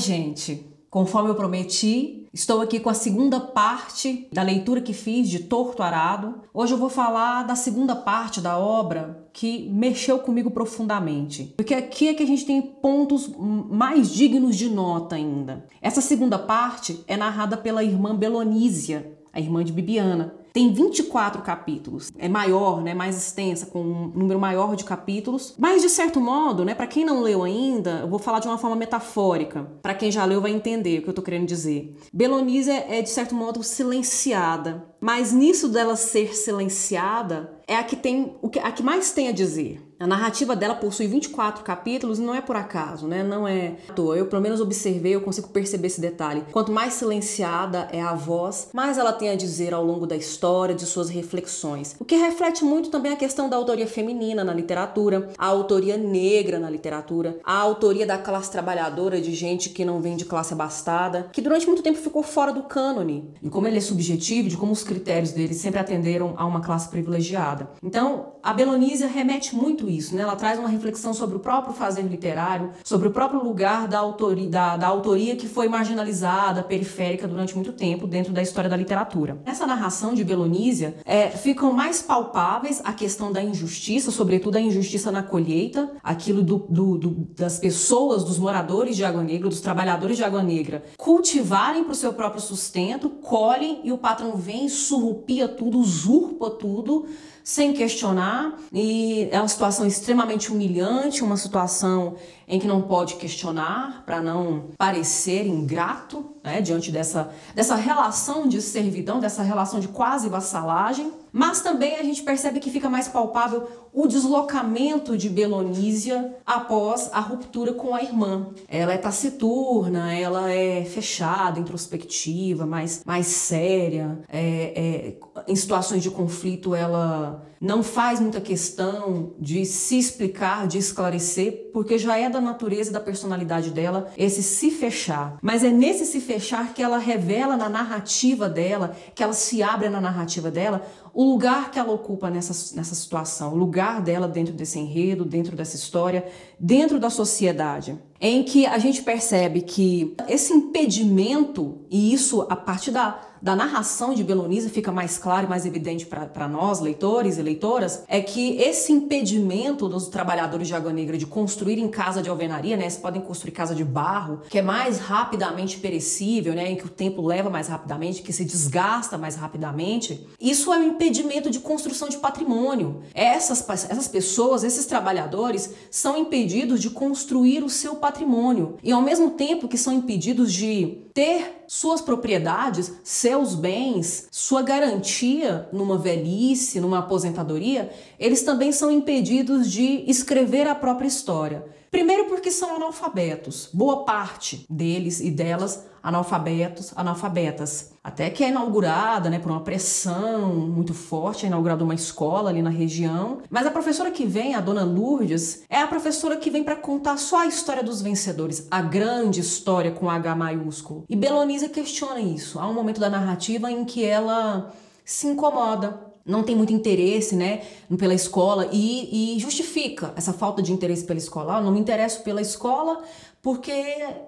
gente, conforme eu prometi, estou aqui com a segunda parte da leitura que fiz de Torto Arado. Hoje eu vou falar da segunda parte da obra que mexeu comigo profundamente. Porque aqui é que a gente tem pontos mais dignos de nota ainda. Essa segunda parte é narrada pela irmã Belonísia, a irmã de Bibiana. Tem 24 capítulos. É maior, né, mais extensa, com um número maior de capítulos. Mas de certo modo, né, para quem não leu ainda, eu vou falar de uma forma metafórica. Para quem já leu vai entender o que eu tô querendo dizer. Belonísia é de certo modo silenciada, mas nisso dela ser silenciada é a que tem o que a que mais tem a dizer. A narrativa dela possui 24 capítulos e não é por acaso, né? Não é à toa. Eu, pelo menos, observei, eu consigo perceber esse detalhe. Quanto mais silenciada é a voz, mais ela tem a dizer ao longo da história, de suas reflexões. O que reflete muito também a questão da autoria feminina na literatura, a autoria negra na literatura, a autoria da classe trabalhadora de gente que não vem de classe abastada, que durante muito tempo ficou fora do cânone. E como ele é subjetivo, de como os critérios dele sempre atenderam a uma classe privilegiada. Então, a Belonísia remete muito isso, né? Ela traz uma reflexão sobre o próprio fazer literário, sobre o próprio lugar da autoria, da, da autoria que foi marginalizada, periférica durante muito tempo dentro da história da literatura. Nessa narração de Belonísia, é, ficam mais palpáveis a questão da injustiça, sobretudo a injustiça na colheita, aquilo do, do, do, das pessoas, dos moradores de Água Negra, dos trabalhadores de Água Negra, cultivarem para o seu próprio sustento, colhem e o patrão vem, surrupia tudo, usurpa tudo sem questionar, e é uma situação extremamente humilhante, uma situação em que não pode questionar para não parecer ingrato né, diante dessa, dessa relação de servidão, dessa relação de quase vassalagem. Mas também a gente percebe que fica mais palpável o deslocamento de Belonísia após a ruptura com a irmã. Ela é taciturna, ela é fechada, introspectiva, mais, mais séria. É, é, em situações de conflito, ela não faz muita questão de se explicar, de esclarecer, porque já é da natureza e da personalidade dela esse se fechar. Mas é nesse se fechar que ela revela na narrativa dela, que ela se abre na narrativa dela, o lugar que ela ocupa nessa, nessa situação, o lugar dela dentro desse enredo, dentro dessa história, dentro da sociedade em que a gente percebe que esse impedimento, e isso a partir da, da narração de Belonisa fica mais claro e mais evidente para nós, leitores e leitoras, é que esse impedimento dos trabalhadores de Água Negra de construírem casa de alvenaria, né? Eles podem construir casa de barro, que é mais rapidamente perecível, né? Em que o tempo leva mais rapidamente, que se desgasta mais rapidamente. Isso é um impedimento de construção de patrimônio. Essas, essas pessoas, esses trabalhadores, são impedidos de construir o seu patrimônio e ao mesmo tempo que são impedidos de ter suas propriedades, seus bens, sua garantia numa velhice, numa aposentadoria, eles também são impedidos de escrever a própria história. Primeiro porque são analfabetos, boa parte deles e delas analfabetos, analfabetas. Até que é inaugurada, né, por uma pressão muito forte, é inaugurada uma escola ali na região. Mas a professora que vem, a dona Lourdes, é a professora que vem para contar só a história dos vencedores, a grande história com H maiúsculo. E Belonisa questiona isso. Há um momento da narrativa em que ela se incomoda não tem muito interesse, né, pela escola e, e, justifica essa falta de interesse pela escola. Ah, não me interesso pela escola porque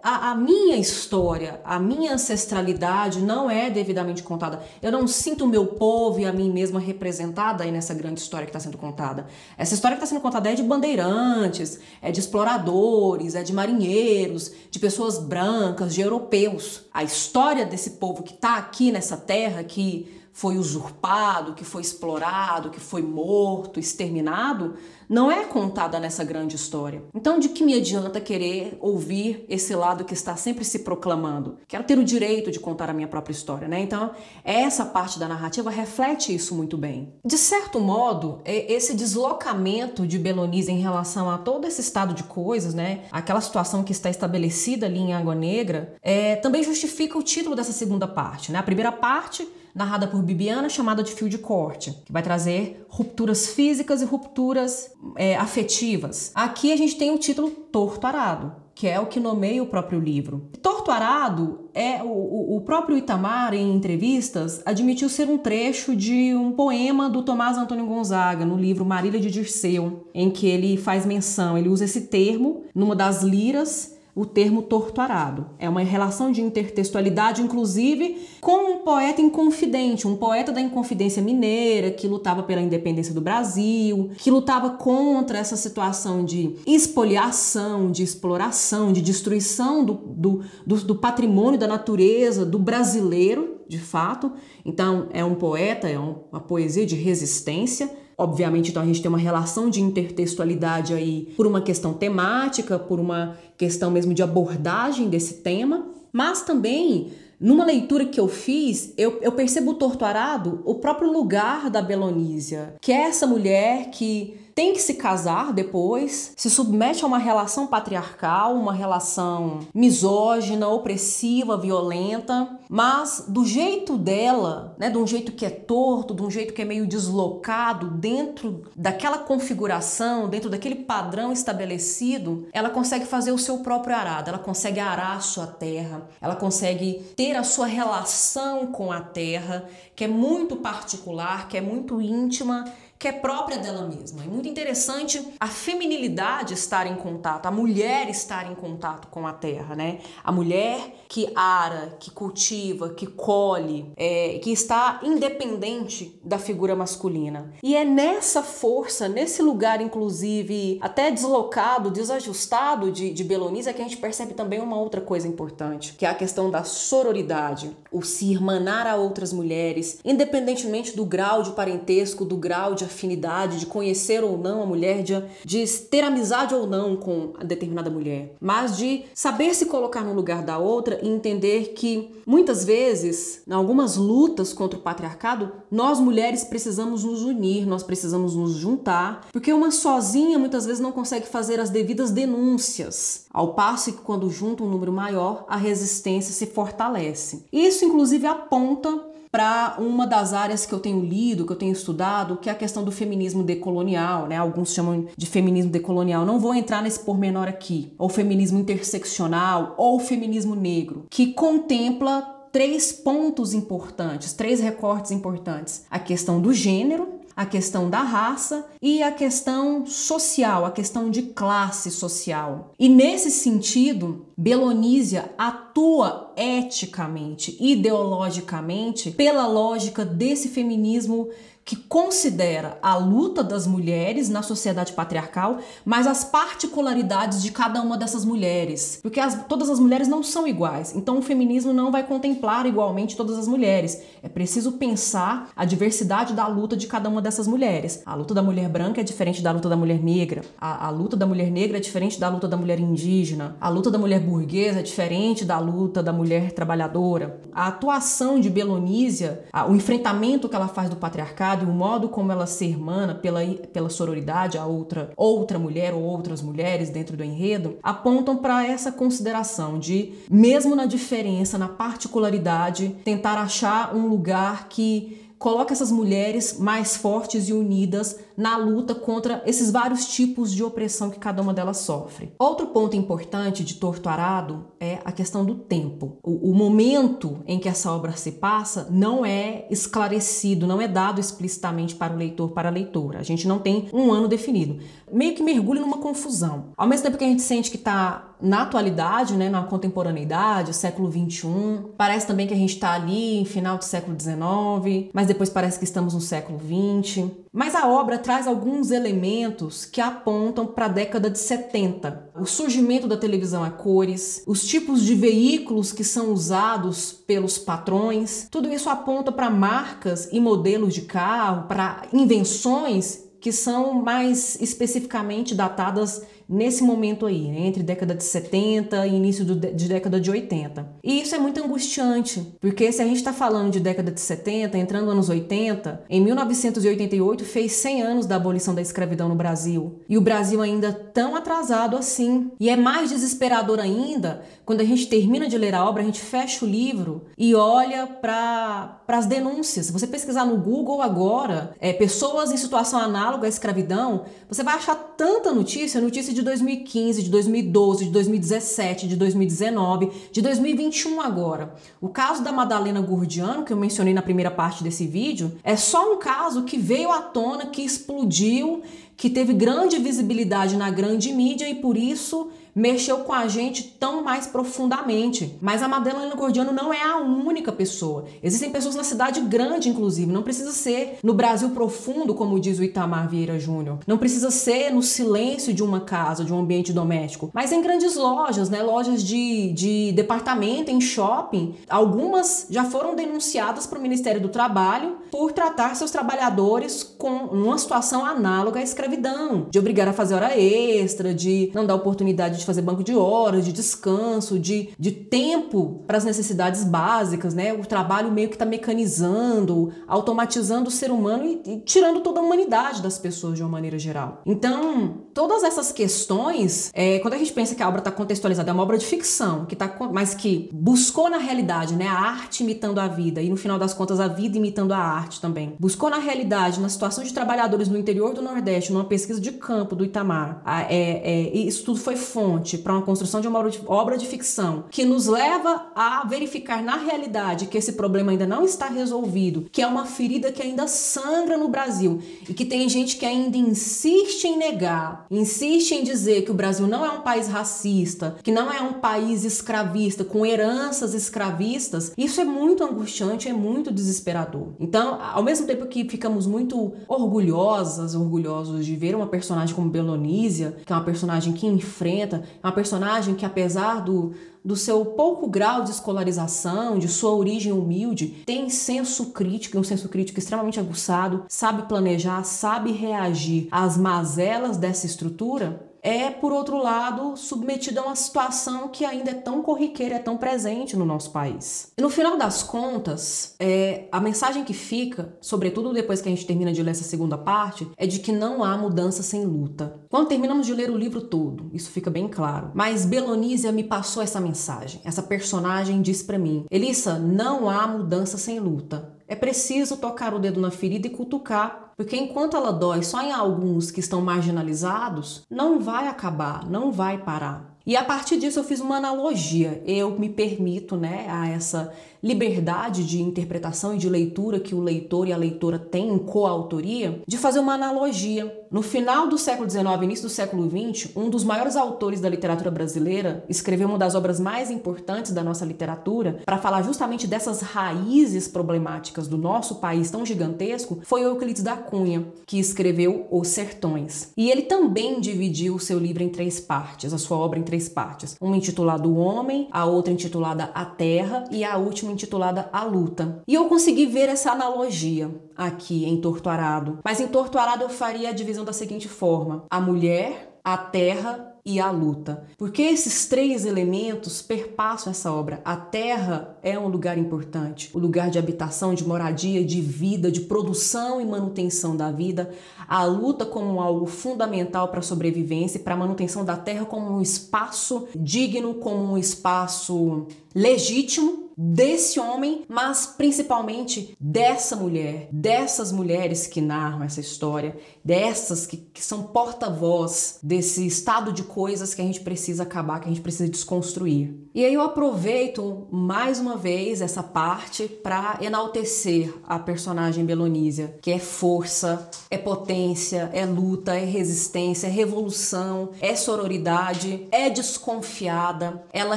a, a, minha história, a minha ancestralidade não é devidamente contada. Eu não sinto o meu povo e a mim mesma representada aí nessa grande história que está sendo contada. Essa história que está sendo contada é de bandeirantes, é de exploradores, é de marinheiros, de pessoas brancas, de europeus. A história desse povo que está aqui nessa terra, que foi usurpado, que foi explorado, que foi morto, exterminado, não é contada nessa grande história. Então, de que me adianta querer ouvir esse lado que está sempre se proclamando? Quero ter o direito de contar a minha própria história, né? Então, essa parte da narrativa reflete isso muito bem. De certo modo, é, esse deslocamento de Belonise em relação a todo esse estado de coisas, né? Aquela situação que está estabelecida ali em Água Negra, é, também justifica o título dessa segunda parte, né? A primeira parte narrada por Bibiana, chamada de fio de corte, que vai trazer rupturas físicas e rupturas é, afetivas. Aqui a gente tem o título Torto Arado, que é o que nomeia o próprio livro. Torto Arado é o, o próprio Itamar, em entrevistas, admitiu ser um trecho de um poema do Tomás Antônio Gonzaga, no livro Marília de Dirceu, em que ele faz menção, ele usa esse termo numa das liras o termo torto-arado. É uma relação de intertextualidade, inclusive, com um poeta inconfidente, um poeta da Inconfidência Mineira que lutava pela independência do Brasil, que lutava contra essa situação de expoliação, de exploração, de destruição do, do, do, do patrimônio da natureza do brasileiro, de fato. Então, é um poeta, é uma poesia de resistência Obviamente, então a gente tem uma relação de intertextualidade aí por uma questão temática, por uma questão mesmo de abordagem desse tema, mas também numa leitura que eu fiz, eu, eu percebo o torturado, o próprio lugar da Belonísia, que é essa mulher que tem que se casar depois, se submete a uma relação patriarcal, uma relação misógina, opressiva, violenta, mas do jeito dela, né, de um jeito que é torto, de um jeito que é meio deslocado dentro daquela configuração, dentro daquele padrão estabelecido, ela consegue fazer o seu próprio arado, ela consegue arar a sua terra, ela consegue ter a sua relação com a terra, que é muito particular, que é muito íntima que é própria dela mesma. É muito interessante a feminilidade estar em contato, a mulher estar em contato com a terra, né? A mulher que ara, que cultiva, que colhe, é, que está independente da figura masculina. E é nessa força, nesse lugar, inclusive, até deslocado, desajustado de, de Belonisa, que a gente percebe também uma outra coisa importante, que é a questão da sororidade, o se irmanar a outras mulheres, independentemente do grau de parentesco, do grau de afinidade, de conhecer ou não a mulher, de, de ter amizade ou não com a determinada mulher, mas de saber se colocar no lugar da outra e entender que muitas vezes, em algumas lutas contra o patriarcado, nós mulheres precisamos nos unir, nós precisamos nos juntar, porque uma sozinha muitas vezes não consegue fazer as devidas denúncias, ao passo que quando junta um número maior, a resistência se fortalece. Isso inclusive aponta para uma das áreas que eu tenho lido, que eu tenho estudado, que é a questão do feminismo decolonial, né? Alguns chamam de feminismo decolonial. Não vou entrar nesse pormenor aqui. Ou feminismo interseccional, ou feminismo negro, que contempla três pontos importantes, três recortes importantes: a questão do gênero, a questão da raça e a questão social, a questão de classe social. E nesse sentido, Belonísia atua eticamente, ideologicamente, pela lógica desse feminismo que considera a luta das mulheres na sociedade patriarcal, mas as particularidades de cada uma dessas mulheres. Porque as, todas as mulheres não são iguais. Então o feminismo não vai contemplar igualmente todas as mulheres. É preciso pensar a diversidade da luta de cada uma dessas mulheres. A luta da mulher branca é diferente da luta da mulher negra. A, a luta da mulher negra é diferente da luta da mulher indígena. A luta da mulher burguesa é diferente da luta da mulher trabalhadora. A atuação de Belonísia, o enfrentamento que ela faz do patriarcado, e o modo como ela se irmana pela, pela sororidade a outra, outra mulher ou outras mulheres dentro do enredo, apontam para essa consideração de, mesmo na diferença, na particularidade, tentar achar um lugar que coloca essas mulheres mais fortes e unidas na luta contra esses vários tipos de opressão que cada uma delas sofre. Outro ponto importante de Torto Arado é a questão do tempo. O, o momento em que essa obra se passa não é esclarecido, não é dado explicitamente para o leitor, para a leitora. A gente não tem um ano definido. Meio que mergulha numa confusão. Ao mesmo tempo que a gente sente que está na atualidade, né, na contemporaneidade, século 21, parece também que a gente está ali em final do século 19, mas depois parece que estamos no século 20. Mas a obra traz alguns elementos que apontam para a década de 70. O surgimento da televisão a cores, os tipos de veículos que são usados pelos patrões, tudo isso aponta para marcas e modelos de carro, para invenções que são mais especificamente datadas nesse momento aí, né? entre década de 70 e início do, de década de 80. E isso é muito angustiante, porque se a gente está falando de década de 70, entrando anos 80, em 1988 fez 100 anos da abolição da escravidão no Brasil. E o Brasil ainda tão atrasado assim. E é mais desesperador ainda quando a gente termina de ler a obra, a gente fecha o livro e olha para as denúncias. Se você pesquisar no Google agora, é, pessoas em situação análoga à escravidão, você vai achar tanta notícia, notícia de 2015, de 2012, de 2017, de 2019, de 2021 agora. O caso da Madalena Gurdiano, que eu mencionei na primeira parte desse vídeo, é só um caso que veio à tona, que explodiu, que teve grande visibilidade na grande mídia e por isso mexeu com a gente tão mais profundamente. Mas a Madeleine Gordiano não é a única pessoa. Existem pessoas na cidade grande, inclusive. Não precisa ser no Brasil profundo, como diz o Itamar Vieira Júnior. Não precisa ser no silêncio de uma casa, de um ambiente doméstico. Mas em grandes lojas, né? Lojas de, de departamento, em shopping. Algumas já foram denunciadas para o Ministério do Trabalho por tratar seus trabalhadores com uma situação análoga à escravidão, de obrigar a fazer hora extra, de não dar oportunidade de fazer banco de horas, de descanso, de, de tempo para as necessidades básicas, né? O trabalho meio que está mecanizando, automatizando o ser humano e, e tirando toda a humanidade das pessoas de uma maneira geral. Então, todas essas questões, é, quando a gente pensa que a obra está contextualizada, é uma obra de ficção, que tá, mas que buscou na realidade, né, a arte imitando a vida e no final das contas a vida imitando a arte também. Buscou na realidade, na situação de trabalhadores no interior do Nordeste, numa pesquisa de campo do Itamar, a, é, é, isso tudo foi fonte para uma construção de uma obra de, ficção que nos leva a verificar na realidade que esse problema ainda não está resolvido, que é uma ferida que ainda sangra no Brasil e que tem gente que ainda insiste em negar, insiste em dizer que o Brasil não é um país racista, que não é um país escravista, com heranças escravistas, isso é muito angustiante, é muito desesperador. Então, ao mesmo tempo que ficamos muito orgulhosas, orgulhosos de ver uma personagem como Belonísia, que é uma personagem que enfrenta, é uma personagem que apesar do do seu pouco grau de escolarização, de sua origem humilde, tem senso crítico, um senso crítico extremamente aguçado, sabe planejar, sabe reagir às mazelas dessa estrutura, é, por outro lado, submetido a uma situação que ainda é tão corriqueira, é tão presente no nosso país. E no final das contas, é, a mensagem que fica, sobretudo depois que a gente termina de ler essa segunda parte, é de que não há mudança sem luta. Quando terminamos de ler o livro todo, isso fica bem claro. Mas Belonísia me passou essa mensagem. Essa personagem diz para mim: Elissa, não há mudança sem luta. É preciso tocar o dedo na ferida e cutucar, porque enquanto ela dói só em alguns que estão marginalizados, não vai acabar, não vai parar. E a partir disso eu fiz uma analogia. Eu me permito, né, a essa liberdade de interpretação e de leitura que o leitor e a leitora têm em coautoria, de fazer uma analogia. No final do século XIX, início do século XX, um dos maiores autores da literatura brasileira escreveu uma das obras mais importantes da nossa literatura para falar justamente dessas raízes problemáticas do nosso país tão gigantesco, foi Euclides da Cunha, que escreveu Os Sertões. E ele também dividiu o seu livro em três partes, a sua obra em três partes. Uma intitulada O Homem, a outra intitulada A Terra e a última intitulada A Luta. E eu consegui ver essa analogia aqui em Torto Arado. Mas em Torto Arado eu faria a divisão da seguinte forma: a mulher, a terra e a luta. Porque esses três elementos perpassam essa obra. A terra é um lugar importante, o lugar de habitação, de moradia, de vida, de produção e manutenção da vida. A luta como algo fundamental para a sobrevivência e para a manutenção da terra como um espaço digno, como um espaço legítimo desse homem, mas principalmente dessa mulher, dessas mulheres que narram essa história, dessas que, que são porta-voz desse estado de coisas que a gente precisa acabar, que a gente precisa desconstruir. E aí eu aproveito mais uma vez essa parte para enaltecer a personagem Belonísia, que é força, é potência, é luta, é resistência, é revolução, é sororidade, é desconfiada, ela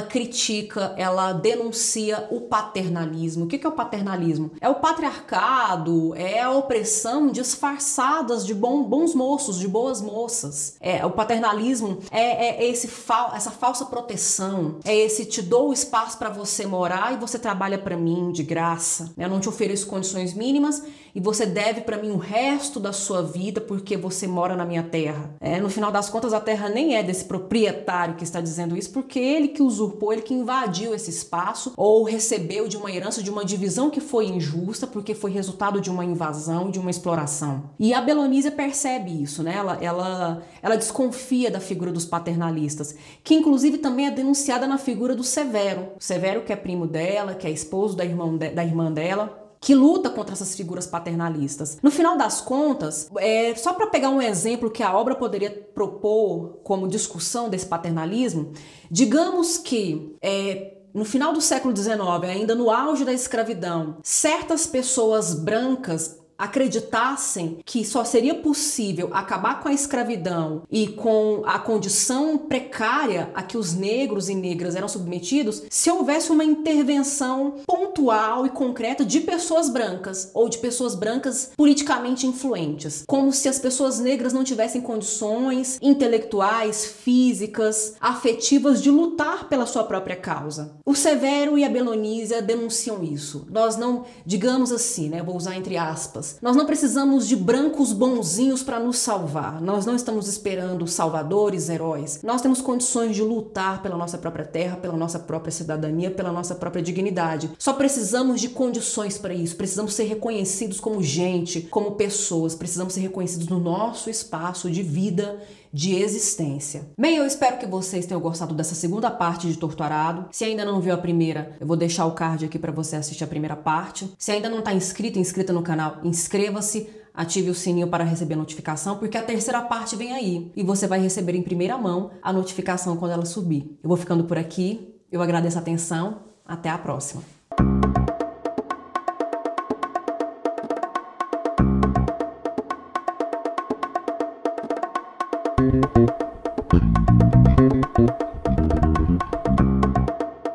critica, ela denuncia o paternalismo. O que é o paternalismo? É o patriarcado, é a opressão disfarçadas de bons moços, de boas moças. É o paternalismo é, é esse essa falsa proteção, é esse te dou espaço para você morar e você trabalha para mim de graça. Né? Eu não te ofereço condições mínimas e você deve para mim o resto da sua vida porque você mora na minha terra. É, no final das contas, a terra nem é desse proprietário que está dizendo isso, porque ele que usurpou, ele que invadiu esse espaço ou recebeu de uma herança, de uma divisão que foi injusta, porque foi resultado de uma invasão, de uma exploração. E a Belonísia percebe isso, né? Ela, ela, ela desconfia da figura dos paternalistas, que inclusive também é denunciada na figura do Severo. Severo, que é primo dela, que é esposo da, irmã de, da irmã dela que luta contra essas figuras paternalistas. No final das contas, é, só para pegar um exemplo que a obra poderia propor como discussão desse paternalismo, digamos que é, no final do século XIX, ainda no auge da escravidão, certas pessoas brancas acreditassem que só seria possível acabar com a escravidão e com a condição precária a que os negros e negras eram submetidos se houvesse uma intervenção pontual e concreta de pessoas brancas ou de pessoas brancas politicamente influentes, como se as pessoas negras não tivessem condições intelectuais, físicas, afetivas de lutar pela sua própria causa. O Severo e a Belonísia denunciam isso. Nós não, digamos assim, né, vou usar entre aspas, nós não precisamos de brancos bonzinhos para nos salvar. Nós não estamos esperando salvadores, heróis. Nós temos condições de lutar pela nossa própria terra, pela nossa própria cidadania, pela nossa própria dignidade. Só precisamos de condições para isso. Precisamos ser reconhecidos como gente, como pessoas. Precisamos ser reconhecidos no nosso espaço de vida de existência. Bem, eu espero que vocês tenham gostado dessa segunda parte de Torturado. Se ainda não viu a primeira, eu vou deixar o card aqui para você assistir a primeira parte. Se ainda não está inscrito, inscrita no canal, inscreva-se. Ative o sininho para receber notificação, porque a terceira parte vem aí e você vai receber em primeira mão a notificação quando ela subir. Eu vou ficando por aqui, eu agradeço a atenção, até a próxima.